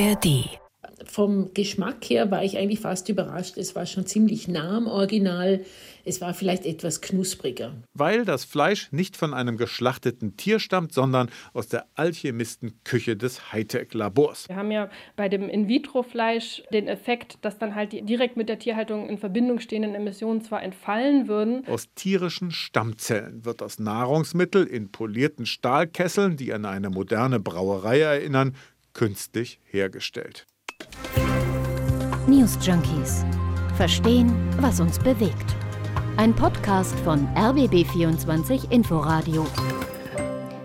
ARD vom Geschmack her war ich eigentlich fast überrascht. Es war schon ziemlich nah am Original. Es war vielleicht etwas knuspriger. Weil das Fleisch nicht von einem geschlachteten Tier stammt, sondern aus der Alchemistenküche des Hightech-Labors. Wir haben ja bei dem In-vitro-Fleisch den Effekt, dass dann halt die direkt mit der Tierhaltung in Verbindung stehenden Emissionen zwar entfallen würden. Aus tierischen Stammzellen wird das Nahrungsmittel in polierten Stahlkesseln, die an eine moderne Brauerei erinnern, künstlich hergestellt. News Junkies. Verstehen, was uns bewegt. Ein Podcast von RBB24 Inforadio.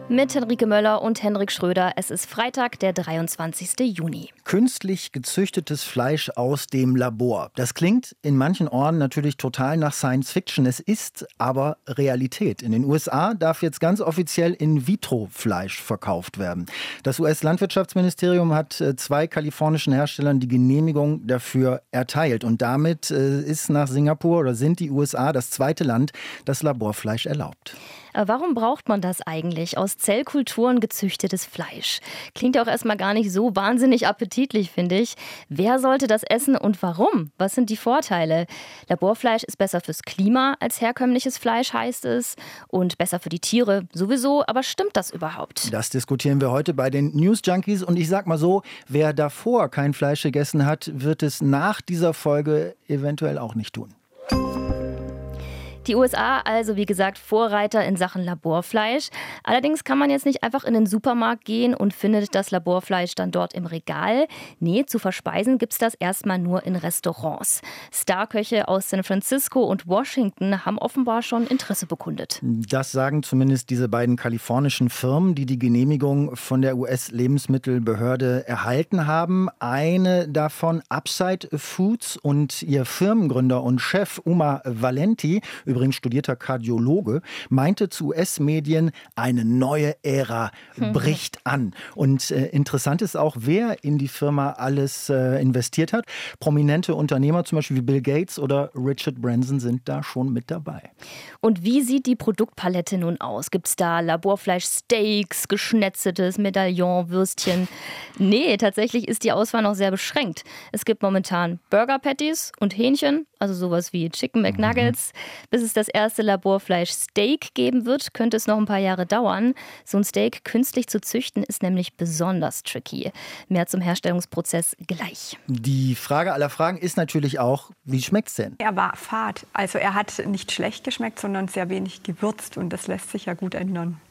Mit Henrike Möller und Henrik Schröder. Es ist Freitag, der 23. Juni. Künstlich gezüchtetes Fleisch aus dem Labor. Das klingt in manchen Orten natürlich total nach Science Fiction. Es ist aber Realität. In den USA darf jetzt ganz offiziell In-vitro-Fleisch verkauft werden. Das US-Landwirtschaftsministerium hat äh, zwei kalifornischen Herstellern die Genehmigung dafür erteilt. Und damit äh, ist nach Singapur oder sind die USA das zweite Land, das Laborfleisch erlaubt. Äh, warum braucht man das eigentlich? Aus Zellkulturen gezüchtetes Fleisch. Klingt ja auch erstmal gar nicht so wahnsinnig appetitlich, finde ich. Wer sollte das essen und warum? Was sind die Vorteile? Laborfleisch ist besser fürs Klima als herkömmliches Fleisch, heißt es. Und besser für die Tiere sowieso. Aber stimmt das überhaupt? Das diskutieren wir heute bei den News Junkies. Und ich sag mal so, wer davor kein Fleisch gegessen hat, wird es nach dieser Folge eventuell auch nicht tun. Die USA also, wie gesagt, Vorreiter in Sachen Laborfleisch. Allerdings kann man jetzt nicht einfach in den Supermarkt gehen und findet das Laborfleisch dann dort im Regal. Nee, zu verspeisen gibt es das erstmal nur in Restaurants. Starköche aus San Francisco und Washington haben offenbar schon Interesse bekundet. Das sagen zumindest diese beiden kalifornischen Firmen, die die Genehmigung von der US-Lebensmittelbehörde erhalten haben. Eine davon Upside Foods und ihr Firmengründer und Chef Uma Valenti übrigens studierter Kardiologe, meinte zu US-Medien, eine neue Ära bricht an. Und äh, interessant ist auch, wer in die Firma alles äh, investiert hat. Prominente Unternehmer, zum Beispiel wie Bill Gates oder Richard Branson, sind da schon mit dabei. Und wie sieht die Produktpalette nun aus? Gibt es da Laborfleisch-Steaks, geschnetzeltes Medaillon, Würstchen? Nee, tatsächlich ist die Auswahl noch sehr beschränkt. Es gibt momentan Burger Patties und Hähnchen, also sowas wie Chicken McNuggets, mhm. bis es das erste Laborfleisch Steak geben wird, könnte es noch ein paar Jahre dauern. So ein Steak künstlich zu züchten ist nämlich besonders tricky. Mehr zum Herstellungsprozess gleich. Die Frage aller Fragen ist natürlich auch, wie schmeckt es denn? Er war fad. Also er hat nicht schlecht geschmeckt, sondern sehr wenig gewürzt und das lässt sich ja gut ändern.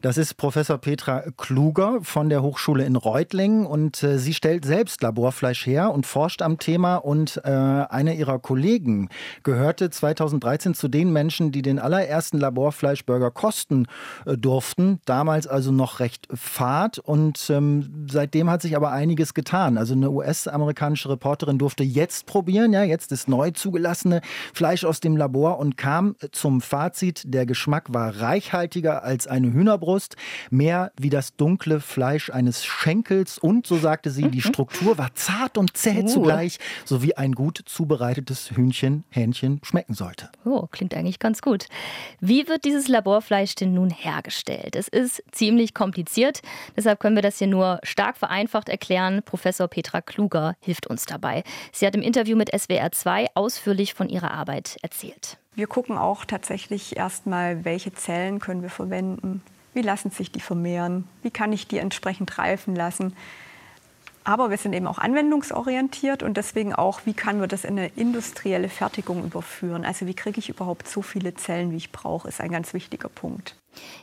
Das ist Professor Petra Kluger von der Hochschule in Reutlingen und äh, sie stellt selbst Laborfleisch her und forscht am Thema und äh, eine ihrer Kollegen gehörte 2013 zu den Menschen, die den allerersten Laborfleischburger kosten äh, durften, damals also noch recht fad und ähm, seitdem hat sich aber einiges getan. Also eine US-amerikanische Reporterin durfte jetzt probieren, ja, jetzt das neu zugelassene Fleisch aus dem Labor und kam zum Fazit, der Geschmack war reichhaltiger als eine Hühnerbrust Bratwurst, mehr wie das dunkle Fleisch eines Schenkels und, so sagte sie, die mhm. Struktur war zart und zäh uh. zugleich, so wie ein gut zubereitetes Hühnchen, Hähnchen schmecken sollte. Oh, klingt eigentlich ganz gut. Wie wird dieses Laborfleisch denn nun hergestellt? Es ist ziemlich kompliziert, deshalb können wir das hier nur stark vereinfacht erklären. Professor Petra Kluger hilft uns dabei. Sie hat im Interview mit SWR 2 ausführlich von ihrer Arbeit erzählt. Wir gucken auch tatsächlich erstmal, welche Zellen können wir verwenden, wie lassen sich die vermehren? Wie kann ich die entsprechend reifen lassen? Aber wir sind eben auch anwendungsorientiert und deswegen auch, wie kann man das in eine industrielle Fertigung überführen? Also wie kriege ich überhaupt so viele Zellen, wie ich brauche, ist ein ganz wichtiger Punkt.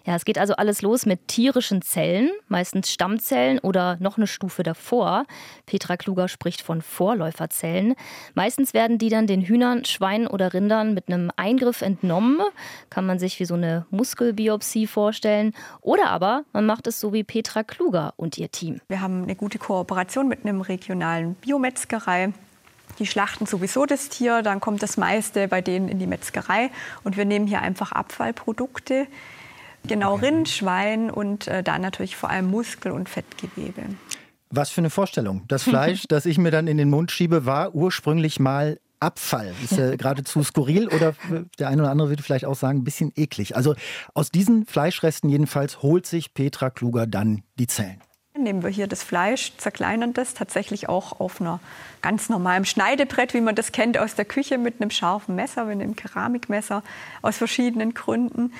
Ja, es geht also alles los mit tierischen Zellen, meistens Stammzellen oder noch eine Stufe davor. Petra Kluger spricht von Vorläuferzellen. Meistens werden die dann den Hühnern, Schweinen oder Rindern mit einem Eingriff entnommen. Kann man sich wie so eine Muskelbiopsie vorstellen. Oder aber man macht es so wie Petra Kluger und ihr Team. Wir haben eine gute Kooperation mit einem regionalen Biometzgerei. Die schlachten sowieso das Tier, dann kommt das meiste bei denen in die Metzgerei und wir nehmen hier einfach Abfallprodukte, Genau, Rind, Schwein und äh, dann natürlich vor allem Muskel- und Fettgewebe. Was für eine Vorstellung. Das Fleisch, das ich mir dann in den Mund schiebe, war ursprünglich mal Abfall. Ist ja geradezu skurril oder der eine oder andere würde vielleicht auch sagen, ein bisschen eklig. Also aus diesen Fleischresten jedenfalls holt sich Petra Kluger dann die Zellen. Nehmen wir hier das Fleisch, zerkleinern das tatsächlich auch auf einer ganz normalen Schneidebrett, wie man das kennt aus der Küche mit einem scharfen Messer, mit einem Keramikmesser aus verschiedenen Gründen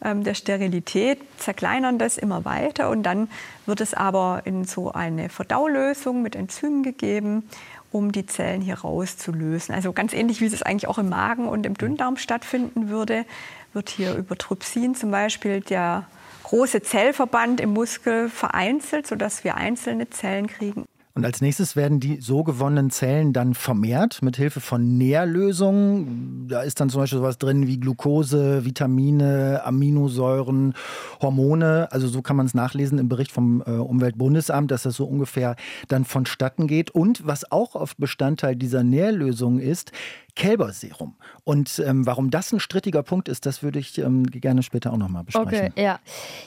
der Sterilität, zerkleinern das immer weiter und dann wird es aber in so eine Verdaulösung mit Enzymen gegeben, um die Zellen hier rauszulösen. Also ganz ähnlich, wie es eigentlich auch im Magen und im Dünndarm stattfinden würde, wird hier über Trypsin zum Beispiel der große Zellverband im Muskel vereinzelt, sodass wir einzelne Zellen kriegen. Und als nächstes werden die so gewonnenen Zellen dann vermehrt mit Hilfe von Nährlösungen. Da ist dann zum Beispiel sowas drin wie Glucose, Vitamine, Aminosäuren, Hormone. Also so kann man es nachlesen im Bericht vom äh, Umweltbundesamt, dass das so ungefähr dann vonstatten geht. Und was auch oft Bestandteil dieser Nährlösungen ist, Kälberserum. Und ähm, warum das ein strittiger Punkt ist, das würde ich ähm, gerne später auch nochmal besprechen. Okay, ja.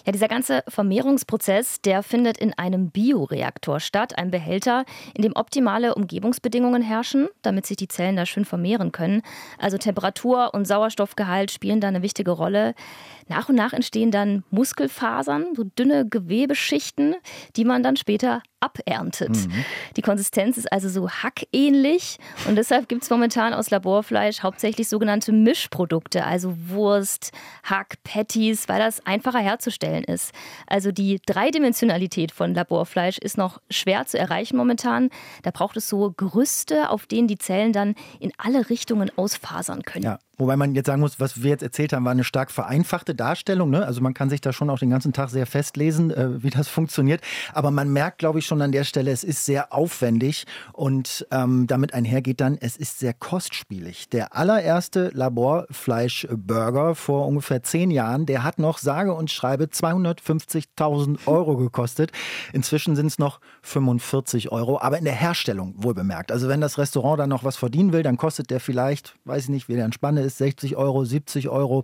Ja, dieser ganze Vermehrungsprozess, der findet in einem Bioreaktor statt, einem Behälter, in dem optimale Umgebungsbedingungen herrschen, damit sich die Zellen da schön vermehren können. Also Temperatur und Sauerstoffgehalt spielen da eine wichtige Rolle. Nach und nach entstehen dann Muskelfasern, so dünne Gewebeschichten, die man dann später aberntet. Mhm. Die Konsistenz ist also so hackähnlich und deshalb gibt es momentan aus Laborfleisch hauptsächlich sogenannte Mischprodukte, also Wurst, Hack, Patties, weil das einfacher herzustellen ist. Also die Dreidimensionalität von Laborfleisch ist noch schwer zu erreichen momentan. Da braucht es so Gerüste, auf denen die Zellen dann in alle Richtungen ausfasern können. Ja. Wobei man jetzt sagen muss, was wir jetzt erzählt haben, war eine stark vereinfachte Darstellung. Ne? Also man kann sich da schon auch den ganzen Tag sehr festlesen, äh, wie das funktioniert. Aber man merkt, glaube ich, schon an der Stelle, es ist sehr aufwendig und ähm, damit einhergeht dann, es ist sehr kostspielig. Der allererste Laborfleischburger vor ungefähr zehn Jahren, der hat noch sage und schreibe 250.000 Euro gekostet. Inzwischen sind es noch 45 Euro, aber in der Herstellung wohl bemerkt. Also wenn das Restaurant dann noch was verdienen will, dann kostet der vielleicht, weiß ich nicht, wie der in ist, ist 60 Euro, 70 Euro.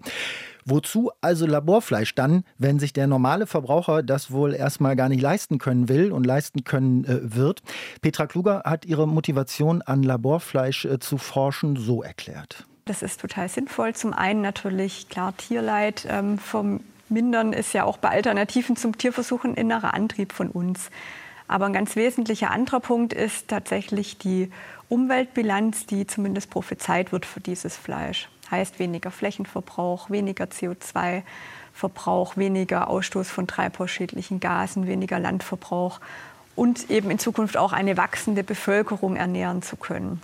Wozu also Laborfleisch dann, wenn sich der normale Verbraucher das wohl erstmal gar nicht leisten können will und leisten können äh, wird? Petra Kluger hat ihre Motivation an Laborfleisch äh, zu forschen so erklärt. Das ist total sinnvoll. Zum einen natürlich klar Tierleid ähm, vermindern ist ja auch bei Alternativen zum Tierversuch ein innerer Antrieb von uns. Aber ein ganz wesentlicher anderer Punkt ist tatsächlich die Umweltbilanz, die zumindest prophezeit wird für dieses Fleisch. Heißt weniger Flächenverbrauch, weniger CO2-Verbrauch, weniger Ausstoß von treibhausschädlichen Gasen, weniger Landverbrauch und eben in Zukunft auch eine wachsende Bevölkerung ernähren zu können.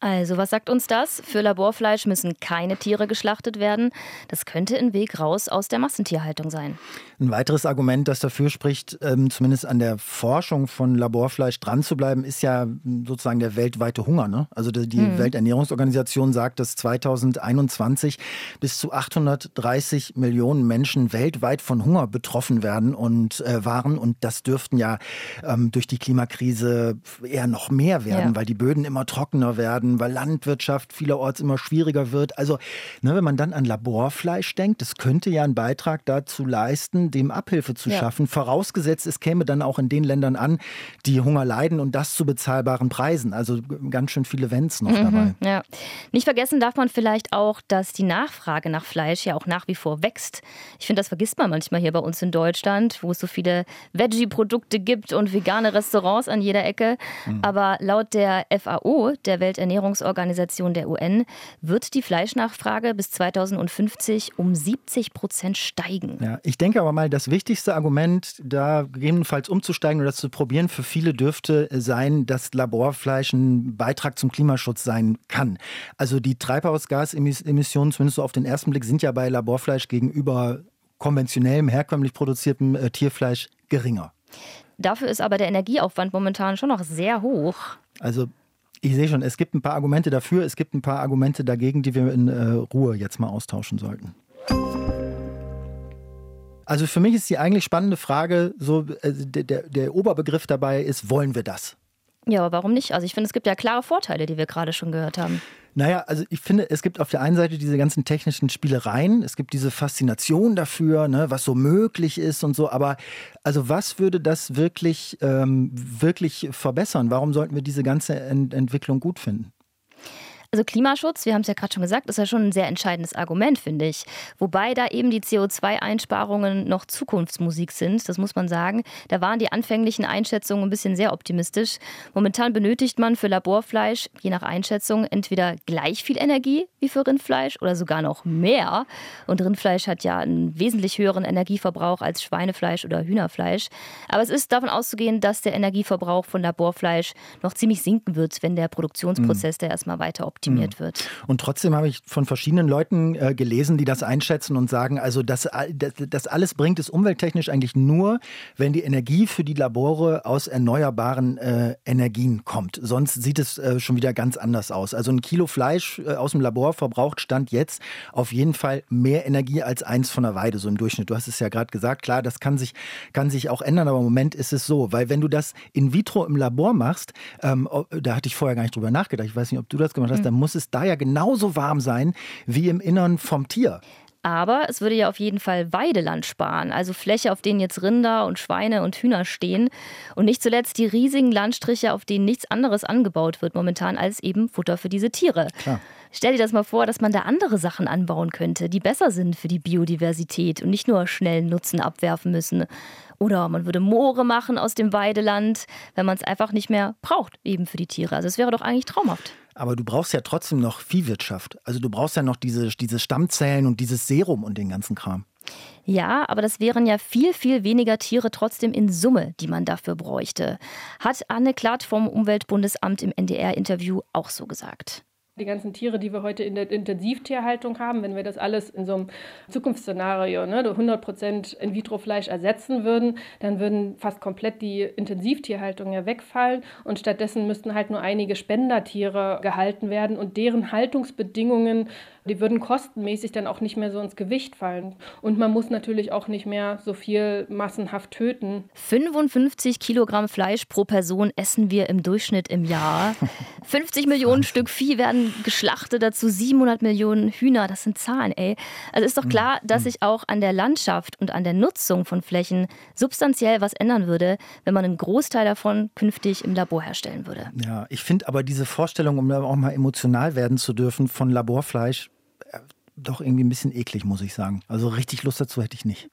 Also, was sagt uns das? Für Laborfleisch müssen keine Tiere geschlachtet werden. Das könnte ein Weg raus aus der Massentierhaltung sein. Ein weiteres Argument, das dafür spricht, ähm, zumindest an der Forschung von Laborfleisch dran zu bleiben, ist ja hm, sozusagen der weltweite Hunger. Ne? Also die, die hm. Welternährungsorganisation sagt, dass 2021 bis zu 830 Millionen Menschen weltweit von Hunger betroffen werden und äh, waren. Und das dürften ja ähm, durch die Klimakrise eher noch mehr werden, ja. weil die Böden immer trockener werden werden, weil Landwirtschaft vielerorts immer schwieriger wird. Also, ne, wenn man dann an Laborfleisch denkt, das könnte ja einen Beitrag dazu leisten, dem Abhilfe zu ja. schaffen. Vorausgesetzt, es käme dann auch in den Ländern an, die Hunger leiden und das zu bezahlbaren Preisen. Also ganz schön viele Wenns noch mhm, dabei. Ja. Nicht vergessen darf man vielleicht auch, dass die Nachfrage nach Fleisch ja auch nach wie vor wächst. Ich finde, das vergisst man manchmal hier bei uns in Deutschland, wo es so viele Veggie-Produkte gibt und vegane Restaurants an jeder Ecke. Mhm. Aber laut der FAO, der Welternährung Ernährungsorganisation der UN, wird die Fleischnachfrage bis 2050 um 70 Prozent steigen. Ja, ich denke aber mal, das wichtigste Argument, da gegebenenfalls umzusteigen oder das zu probieren, für viele dürfte sein, dass Laborfleisch ein Beitrag zum Klimaschutz sein kann. Also die Treibhausgasemissionen, zumindest so auf den ersten Blick, sind ja bei Laborfleisch gegenüber konventionellem, herkömmlich produziertem äh, Tierfleisch geringer. Dafür ist aber der Energieaufwand momentan schon noch sehr hoch. Also ich sehe schon, es gibt ein paar Argumente dafür, es gibt ein paar Argumente dagegen, die wir in äh, Ruhe jetzt mal austauschen sollten. Also für mich ist die eigentlich spannende Frage, so äh, der, der, der Oberbegriff dabei ist, wollen wir das? Ja, aber warum nicht? Also ich finde, es gibt ja klare Vorteile, die wir gerade schon gehört haben. Naja, also ich finde, es gibt auf der einen Seite diese ganzen technischen Spielereien, es gibt diese Faszination dafür, ne, was so möglich ist und so, aber also was würde das wirklich, ähm, wirklich verbessern? Warum sollten wir diese ganze Ent Entwicklung gut finden? Also Klimaschutz, wir haben es ja gerade schon gesagt, ist ja schon ein sehr entscheidendes Argument, finde ich. Wobei da eben die CO2-Einsparungen noch Zukunftsmusik sind, das muss man sagen. Da waren die anfänglichen Einschätzungen ein bisschen sehr optimistisch. Momentan benötigt man für Laborfleisch, je nach Einschätzung, entweder gleich viel Energie wie für Rindfleisch oder sogar noch mehr. Und Rindfleisch hat ja einen wesentlich höheren Energieverbrauch als Schweinefleisch oder Hühnerfleisch. Aber es ist davon auszugehen, dass der Energieverbrauch von Laborfleisch noch ziemlich sinken wird, wenn der Produktionsprozess mhm. da erstmal weiter optimiert optimiert mhm. wird. Und trotzdem habe ich von verschiedenen Leuten äh, gelesen, die das einschätzen und sagen, also das, das, das alles bringt es umwelttechnisch eigentlich nur, wenn die Energie für die Labore aus erneuerbaren äh, Energien kommt. Sonst sieht es äh, schon wieder ganz anders aus. Also ein Kilo Fleisch äh, aus dem Labor verbraucht Stand jetzt auf jeden Fall mehr Energie als eins von der Weide, so im Durchschnitt. Du hast es ja gerade gesagt, klar, das kann sich, kann sich auch ändern, aber im Moment ist es so, weil wenn du das in vitro im Labor machst, ähm, da hatte ich vorher gar nicht drüber nachgedacht, ich weiß nicht, ob du das gemacht hast, dann muss es da ja genauso warm sein wie im Innern vom Tier. Aber es würde ja auf jeden Fall Weideland sparen, also Fläche, auf denen jetzt Rinder und Schweine und Hühner stehen. Und nicht zuletzt die riesigen Landstriche, auf denen nichts anderes angebaut wird momentan als eben Futter für diese Tiere. Klar. Stell dir das mal vor, dass man da andere Sachen anbauen könnte, die besser sind für die Biodiversität und nicht nur schnell Nutzen abwerfen müssen. Oder man würde Moore machen aus dem Weideland, wenn man es einfach nicht mehr braucht, eben für die Tiere. Also es wäre doch eigentlich traumhaft. Aber du brauchst ja trotzdem noch Viehwirtschaft. Also du brauchst ja noch diese, diese Stammzellen und dieses Serum und den ganzen Kram. Ja, aber das wären ja viel, viel weniger Tiere trotzdem in Summe, die man dafür bräuchte. Hat Anne Klatt vom Umweltbundesamt im NDR-Interview auch so gesagt. Die ganzen Tiere, die wir heute in der Intensivtierhaltung haben, wenn wir das alles in so einem Zukunftsszenario, ne, 100 Prozent In-vitro-Fleisch ersetzen würden, dann würden fast komplett die Intensivtierhaltung ja wegfallen. Und stattdessen müssten halt nur einige Spendertiere gehalten werden und deren Haltungsbedingungen die würden kostenmäßig dann auch nicht mehr so ins Gewicht fallen. Und man muss natürlich auch nicht mehr so viel massenhaft töten. 55 Kilogramm Fleisch pro Person essen wir im Durchschnitt im Jahr. 50 Millionen Stück Vieh werden geschlachtet, dazu 700 Millionen Hühner. Das sind Zahlen, ey. Also ist doch hm, klar, dass hm. sich auch an der Landschaft und an der Nutzung von Flächen substanziell was ändern würde, wenn man einen Großteil davon künftig im Labor herstellen würde. Ja, ich finde aber diese Vorstellung, um auch mal emotional werden zu dürfen von Laborfleisch, doch irgendwie ein bisschen eklig, muss ich sagen. Also richtig Lust dazu hätte ich nicht.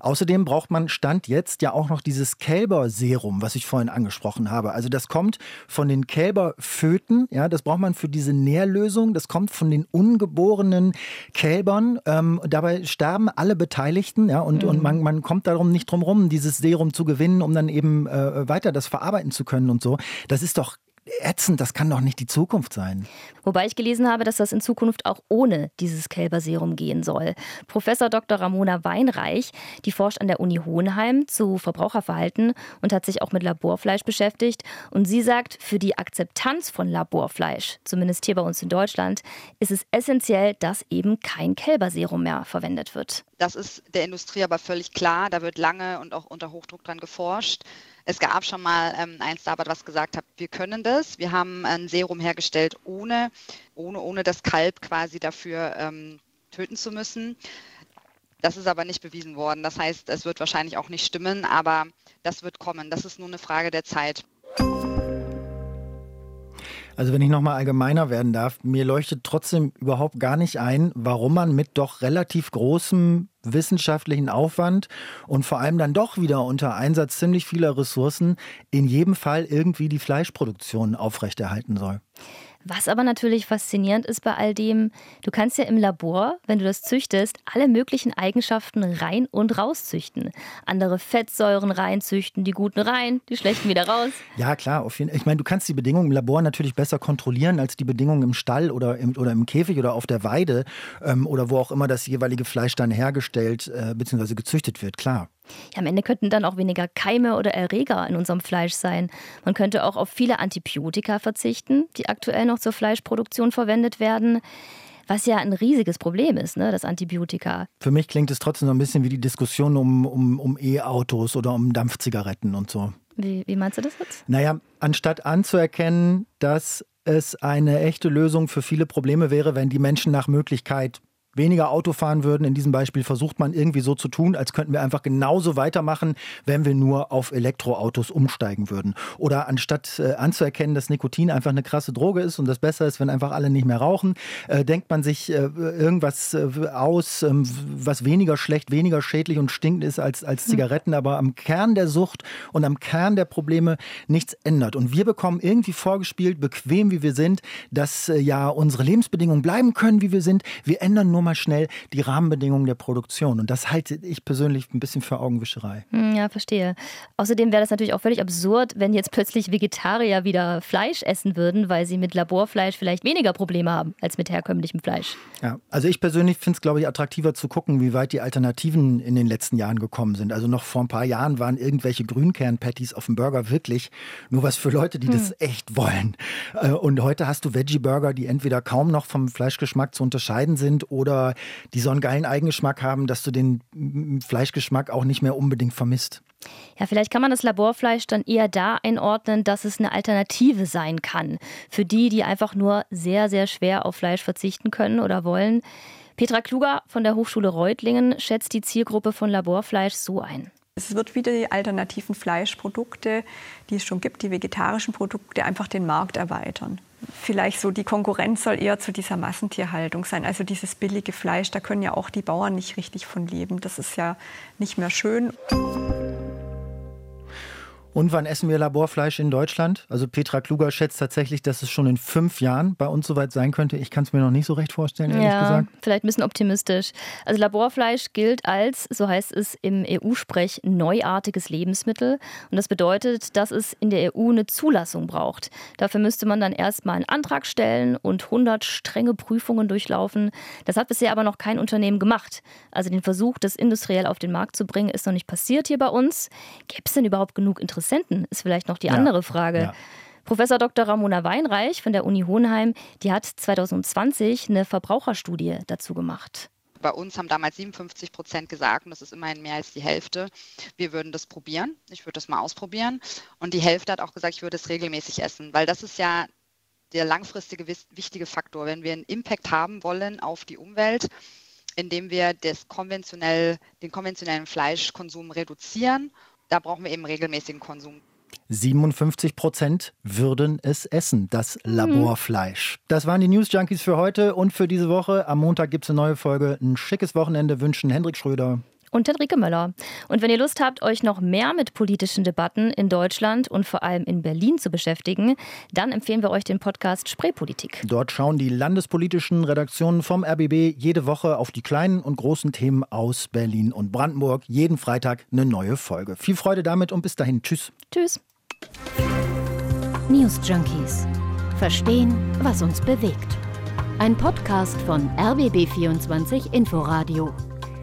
Außerdem braucht man Stand jetzt ja auch noch dieses Kälberserum, was ich vorhin angesprochen habe. Also das kommt von den Kälberföten, ja, das braucht man für diese Nährlösung. Das kommt von den ungeborenen Kälbern. Ähm, dabei sterben alle Beteiligten, ja, und, mhm. und man, man kommt darum nicht drum rum, dieses Serum zu gewinnen, um dann eben äh, weiter das verarbeiten zu können und so. Das ist doch ätzend, das kann doch nicht die Zukunft sein. Wobei ich gelesen habe, dass das in Zukunft auch ohne dieses Kälberserum gehen soll. Professor Dr. Ramona Weinreich, die forscht an der Uni Hohenheim zu Verbraucherverhalten und hat sich auch mit Laborfleisch beschäftigt. Und sie sagt, für die Akzeptanz von Laborfleisch, zumindest hier bei uns in Deutschland, ist es essentiell, dass eben kein Kälberserum mehr verwendet wird. Das ist der Industrie aber völlig klar. Da wird lange und auch unter Hochdruck dran geforscht. Es gab schon mal ähm, ein Startup, was gesagt hat, wir können das. Wir haben ein Serum hergestellt, ohne, ohne, ohne das Kalb quasi dafür ähm, töten zu müssen. Das ist aber nicht bewiesen worden. Das heißt, es wird wahrscheinlich auch nicht stimmen, aber das wird kommen. Das ist nur eine Frage der Zeit. Also wenn ich nochmal allgemeiner werden darf, mir leuchtet trotzdem überhaupt gar nicht ein, warum man mit doch relativ großem wissenschaftlichen Aufwand und vor allem dann doch wieder unter Einsatz ziemlich vieler Ressourcen in jedem Fall irgendwie die Fleischproduktion aufrechterhalten soll. Was aber natürlich faszinierend ist bei all dem, du kannst ja im Labor, wenn du das züchtest, alle möglichen Eigenschaften rein und rauszüchten. Andere Fettsäuren reinzüchten, die guten rein, die schlechten wieder raus. Ja, klar. Auf jeden, ich meine, du kannst die Bedingungen im Labor natürlich besser kontrollieren als die Bedingungen im Stall oder im, oder im Käfig oder auf der Weide ähm, oder wo auch immer das jeweilige Fleisch dann hergestellt äh, bzw. gezüchtet wird, klar. Ja, am Ende könnten dann auch weniger Keime oder Erreger in unserem Fleisch sein. Man könnte auch auf viele Antibiotika verzichten, die aktuell noch zur Fleischproduktion verwendet werden. Was ja ein riesiges Problem ist, ne, das Antibiotika. Für mich klingt es trotzdem so ein bisschen wie die Diskussion um, um, um E-Autos oder um Dampfzigaretten und so. Wie, wie meinst du das jetzt? Naja, anstatt anzuerkennen, dass es eine echte Lösung für viele Probleme wäre, wenn die Menschen nach Möglichkeit weniger Auto fahren würden. In diesem Beispiel versucht man irgendwie so zu tun, als könnten wir einfach genauso weitermachen, wenn wir nur auf Elektroautos umsteigen würden. Oder anstatt äh, anzuerkennen, dass Nikotin einfach eine krasse Droge ist und das besser ist, wenn einfach alle nicht mehr rauchen, äh, denkt man sich äh, irgendwas äh, aus, ähm, was weniger schlecht, weniger schädlich und stinkend ist als, als Zigaretten, aber am Kern der Sucht und am Kern der Probleme nichts ändert. Und wir bekommen irgendwie vorgespielt, bequem wie wir sind, dass äh, ja unsere Lebensbedingungen bleiben können, wie wir sind. Wir ändern nur mal schnell die Rahmenbedingungen der Produktion. Und das halte ich persönlich ein bisschen für Augenwischerei. Hm, ja, verstehe. Außerdem wäre das natürlich auch völlig absurd, wenn jetzt plötzlich Vegetarier wieder Fleisch essen würden, weil sie mit Laborfleisch vielleicht weniger Probleme haben als mit herkömmlichem Fleisch. Ja, also ich persönlich finde es, glaube ich, attraktiver zu gucken, wie weit die Alternativen in den letzten Jahren gekommen sind. Also noch vor ein paar Jahren waren irgendwelche Grünkern-Patties auf dem Burger wirklich nur was für Leute, die hm. das echt wollen. Äh, und heute hast du Veggie-Burger, die entweder kaum noch vom Fleischgeschmack zu unterscheiden sind oder die so einen geilen Eigengeschmack haben, dass du den Fleischgeschmack auch nicht mehr unbedingt vermisst. Ja, vielleicht kann man das Laborfleisch dann eher da einordnen, dass es eine Alternative sein kann. Für die, die einfach nur sehr, sehr schwer auf Fleisch verzichten können oder wollen. Petra Kluger von der Hochschule Reutlingen schätzt die Zielgruppe von Laborfleisch so ein. Es wird wieder die alternativen Fleischprodukte, die es schon gibt, die vegetarischen Produkte, einfach den Markt erweitern. Vielleicht so die Konkurrenz soll eher zu dieser Massentierhaltung sein. Also dieses billige Fleisch, da können ja auch die Bauern nicht richtig von leben. Das ist ja nicht mehr schön. Und wann essen wir Laborfleisch in Deutschland? Also Petra Kluger schätzt tatsächlich, dass es schon in fünf Jahren bei uns soweit sein könnte. Ich kann es mir noch nicht so recht vorstellen, ehrlich ja, gesagt. Vielleicht ein bisschen optimistisch. Also Laborfleisch gilt als, so heißt es im EU-Sprech, neuartiges Lebensmittel. Und das bedeutet, dass es in der EU eine Zulassung braucht. Dafür müsste man dann erstmal einen Antrag stellen und 100 strenge Prüfungen durchlaufen. Das hat bisher aber noch kein Unternehmen gemacht. Also den Versuch, das industriell auf den Markt zu bringen, ist noch nicht passiert hier bei uns. Gäbe es denn überhaupt genug Interesse? Interessenten, ist vielleicht noch die ja. andere Frage. Ja. Professor Dr. Ramona Weinreich von der Uni Hohenheim, die hat 2020 eine Verbraucherstudie dazu gemacht. Bei uns haben damals 57 Prozent gesagt, und das ist immerhin mehr als die Hälfte, wir würden das probieren. Ich würde das mal ausprobieren. Und die Hälfte hat auch gesagt, ich würde es regelmäßig essen, weil das ist ja der langfristige wichtige Faktor. Wenn wir einen Impact haben wollen auf die Umwelt, indem wir das konventionell, den konventionellen Fleischkonsum reduzieren da brauchen wir eben regelmäßigen Konsum. 57 Prozent würden es essen, das mhm. Laborfleisch. Das waren die News Junkies für heute und für diese Woche. Am Montag gibt es eine neue Folge. Ein schickes Wochenende wünschen Hendrik Schröder und Henrike Möller. Und wenn ihr Lust habt, euch noch mehr mit politischen Debatten in Deutschland und vor allem in Berlin zu beschäftigen, dann empfehlen wir euch den Podcast Spreepolitik. Dort schauen die landespolitischen Redaktionen vom RBB jede Woche auf die kleinen und großen Themen aus Berlin und Brandenburg. Jeden Freitag eine neue Folge. Viel Freude damit und bis dahin. Tschüss. Tschüss. News Junkies. Verstehen, was uns bewegt. Ein Podcast von RBB24 Inforadio.